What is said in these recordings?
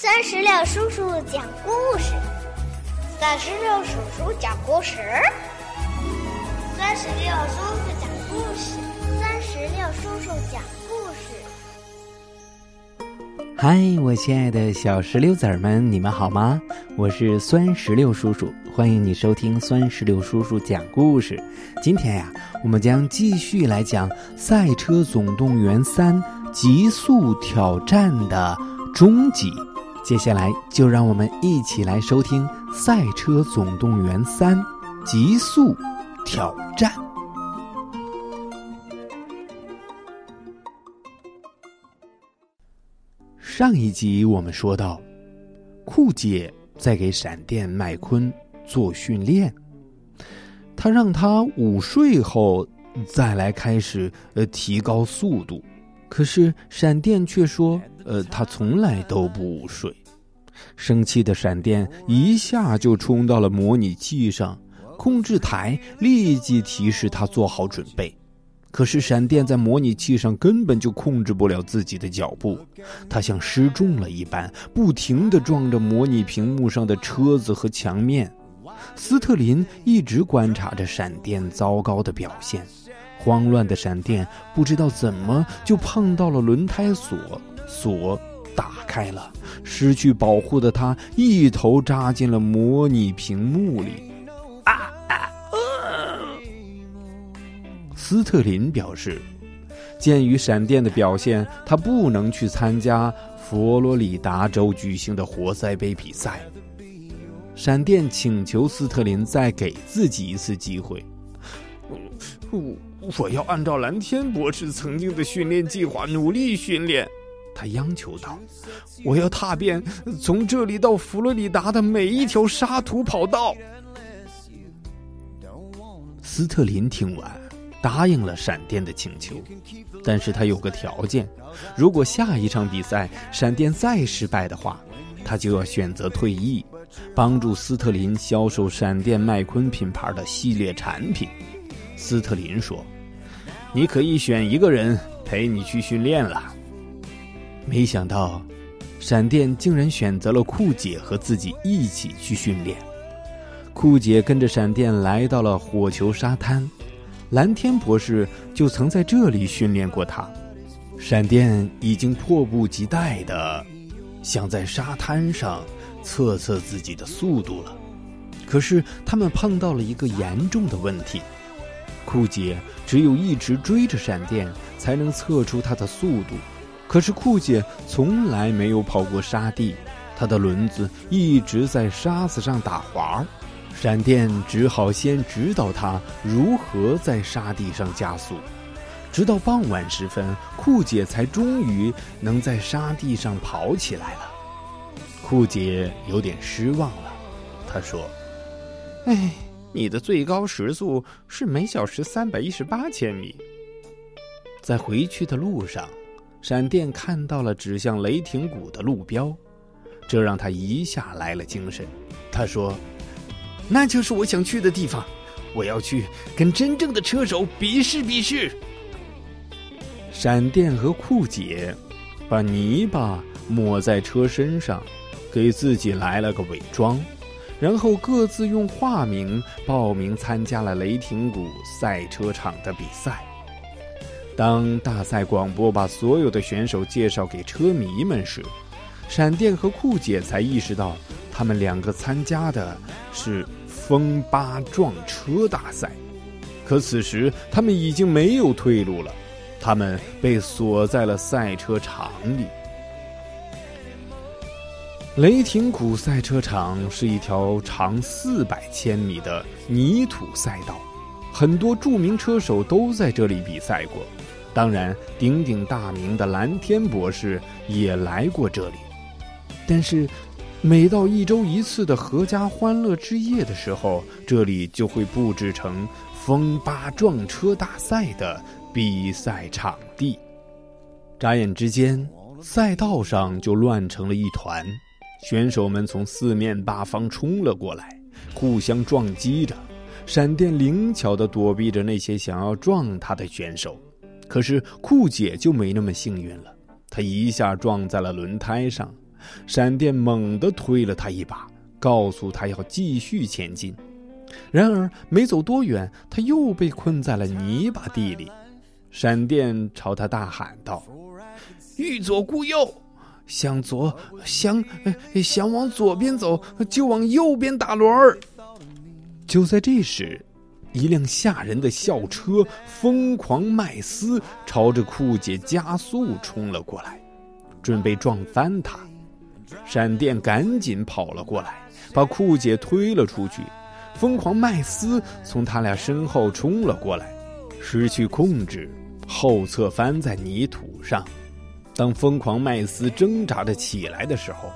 三十六叔叔讲故事，三十六叔叔讲故事，三十六叔叔讲故事，三十六叔叔讲故事。嗨，我亲爱的小石榴籽儿们，你们好吗？我是酸石榴叔叔，欢迎你收听酸石榴叔叔讲故事。今天呀，我们将继续来讲《赛车总动员三：极速挑战》的终极。接下来就让我们一起来收听《赛车总动员三：极速挑战》。上一集我们说到，酷姐在给闪电麦昆做训练，他让他午睡后再来开始呃提高速度，可是闪电却说。呃，他从来都不午睡。生气的闪电一下就冲到了模拟器上，控制台立即提示他做好准备。可是闪电在模拟器上根本就控制不了自己的脚步，他像失重了一般，不停地撞着模拟屏幕上的车子和墙面。斯特林一直观察着闪电糟糕的表现，慌乱的闪电不知道怎么就碰到了轮胎锁。锁打开了，失去保护的他一头扎进了模拟屏幕里。啊啊！斯特林表示，鉴于闪电的表现，他不能去参加佛罗里达州举行的活塞杯比赛。闪电请求斯特林再给自己一次机会。我我要按照蓝天博士曾经的训练计划努力训练。他央求道：“我要踏遍从这里到佛罗里达的每一条沙土跑道。”斯特林听完，答应了闪电的请求，但是他有个条件：如果下一场比赛闪电再失败的话，他就要选择退役，帮助斯特林销售闪电麦昆品牌的系列产品。斯特林说：“你可以选一个人陪你去训练了。”没想到，闪电竟然选择了酷姐和自己一起去训练。酷姐跟着闪电来到了火球沙滩，蓝天博士就曾在这里训练过他。闪电已经迫不及待的想在沙滩上测测自己的速度了。可是他们碰到了一个严重的问题：酷姐只有一直追着闪电，才能测出他的速度。可是酷姐从来没有跑过沙地，她的轮子一直在沙子上打滑儿。闪电只好先指导她如何在沙地上加速。直到傍晚时分，酷姐才终于能在沙地上跑起来了。酷姐有点失望了，她说：“哎，你的最高时速是每小时三百一十八千米。”在回去的路上。闪电看到了指向雷霆谷的路标，这让他一下来了精神。他说：“那就是我想去的地方，我要去跟真正的车手比试比试。”闪电和酷姐把泥巴抹在车身上，给自己来了个伪装，然后各自用化名报名参加了雷霆谷赛车场的比赛。当大赛广播把所有的选手介绍给车迷们时，闪电和酷姐才意识到，他们两个参加的是风八撞车大赛。可此时他们已经没有退路了，他们被锁在了赛车场里。雷霆谷赛车场是一条长四百千米的泥土赛道，很多著名车手都在这里比赛过。当然，鼎鼎大名的蓝天博士也来过这里。但是，每到一周一次的阖家欢乐之夜的时候，这里就会布置成风八撞车大赛的比赛场地。眨眼之间，赛道上就乱成了一团，选手们从四面八方冲了过来，互相撞击着。闪电灵巧地躲避着那些想要撞他的选手。可是酷姐就没那么幸运了，她一下撞在了轮胎上，闪电猛地推了她一把，告诉她要继续前进。然而没走多远，她又被困在了泥巴地里。闪电朝他大喊道：“欲左顾右，向左想想往左边走，就往右边打轮儿。”就在这时，一辆吓人的校车疯狂麦斯朝着酷姐加速冲了过来，准备撞翻她。闪电赶紧跑了过来，把酷姐推了出去。疯狂麦斯从他俩身后冲了过来，失去控制，后侧翻在泥土上。当疯狂麦斯挣扎着起来的时候，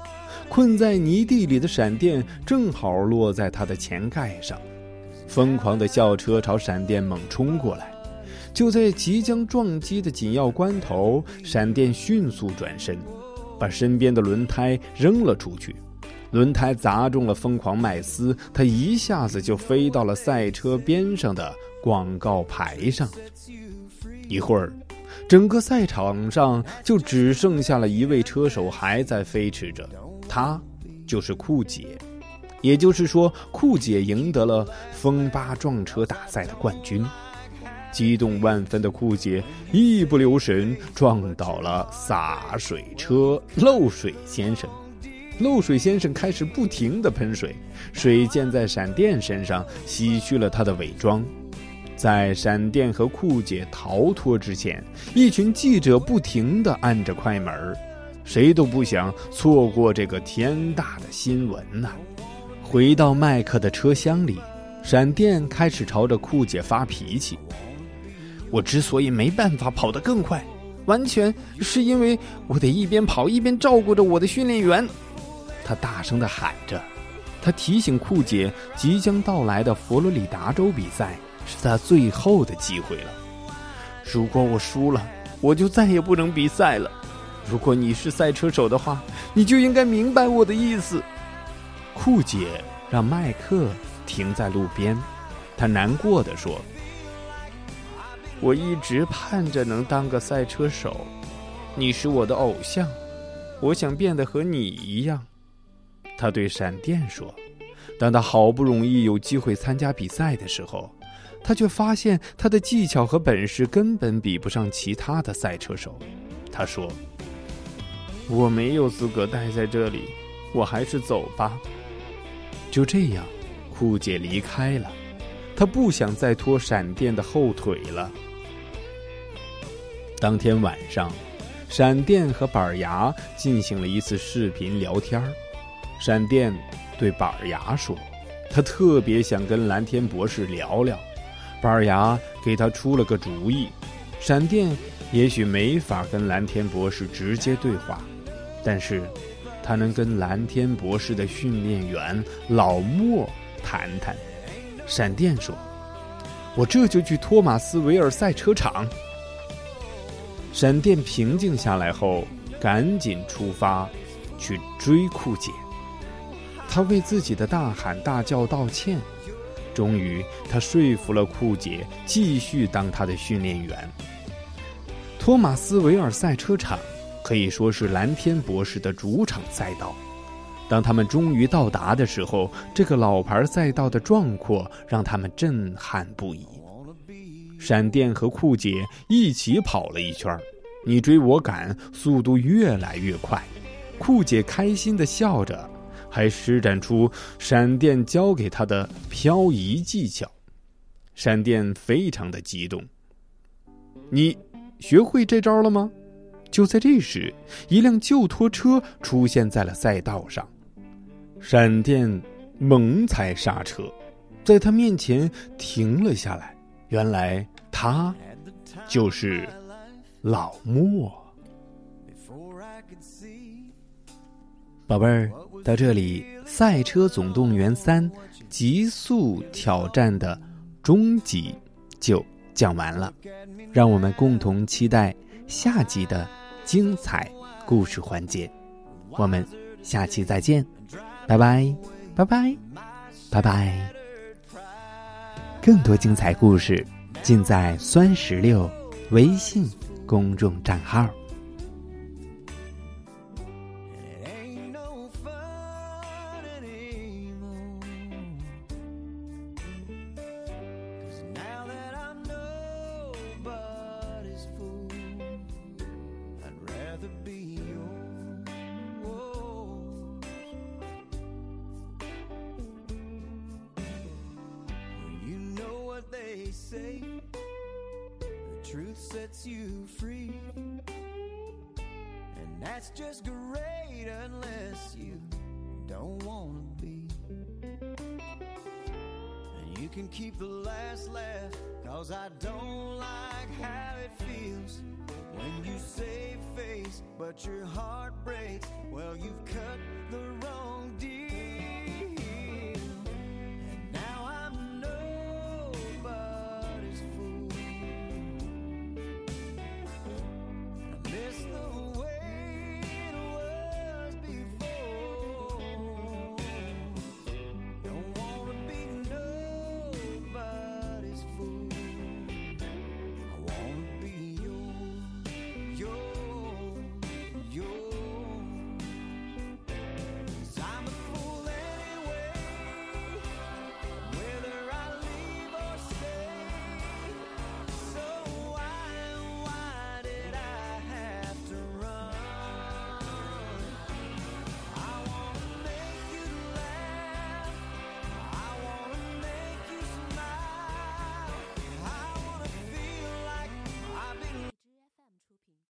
困在泥地里的闪电正好落在他的前盖上。疯狂的校车朝闪电猛冲过来，就在即将撞击的紧要关头，闪电迅速转身，把身边的轮胎扔了出去。轮胎砸中了疯狂麦斯，他一下子就飞到了赛车边上的广告牌上。一会儿，整个赛场上就只剩下了一位车手还在飞驰着，他就是酷姐。也就是说，酷姐赢得了风八撞车大赛的冠军。激动万分的酷姐一不留神撞倒了洒水车漏水先生。漏水先生开始不停地喷水，水溅在闪电身上，洗去了他的伪装。在闪电和酷姐逃脱之前，一群记者不停地按着快门谁都不想错过这个天大的新闻呐！回到麦克的车厢里，闪电开始朝着酷姐发脾气：“我之所以没办法跑得更快，完全是因为我得一边跑一边照顾着我的训练员。”他大声的喊着，他提醒库姐，即将到来的佛罗里达州比赛是他最后的机会了。如果我输了，我就再也不能比赛了。如果你是赛车手的话，你就应该明白我的意思。酷姐让麦克停在路边，他难过的说：“我一直盼着能当个赛车手，你是我的偶像，我想变得和你一样。”他对闪电说：“当他好不容易有机会参加比赛的时候，他却发现他的技巧和本事根本比不上其他的赛车手。”他说：“我没有资格待在这里，我还是走吧。”就这样，酷姐离开了。她不想再拖闪电的后腿了。当天晚上，闪电和板牙进行了一次视频聊天。闪电对板牙说：“他特别想跟蓝天博士聊聊。”板牙给他出了个主意：闪电也许没法跟蓝天博士直接对话，但是他能跟蓝天博士的训练员老莫谈谈。闪电说：“我这就去托马斯维尔赛车场。”闪电平静下来后，赶紧出发去追酷姐。他为自己的大喊大叫道歉，终于他说服了酷姐继续当他的训练员。托马斯维尔赛车场可以说是蓝天博士的主场赛道。当他们终于到达的时候，这个老牌赛道的壮阔让他们震撼不已。闪电和酷姐一起跑了一圈，你追我赶，速度越来越快。酷姐开心的笑着。还施展出闪电教给他的漂移技巧，闪电非常的激动。你学会这招了吗？就在这时，一辆旧拖车出现在了赛道上，闪电猛踩刹车，在他面前停了下来。原来他就是老莫，宝贝儿。到这里，《赛车总动员三：极速挑战》的终集就讲完了，让我们共同期待下集的精彩故事环节。我们下期再见，拜拜，拜拜，拜拜。更多精彩故事尽在酸石榴微信公众账号。Truth sets you free. And that's just great unless you don't wanna be. And you can keep the last laugh, cause I don't like how it feels. When you save face, but your heart breaks, well, you've cut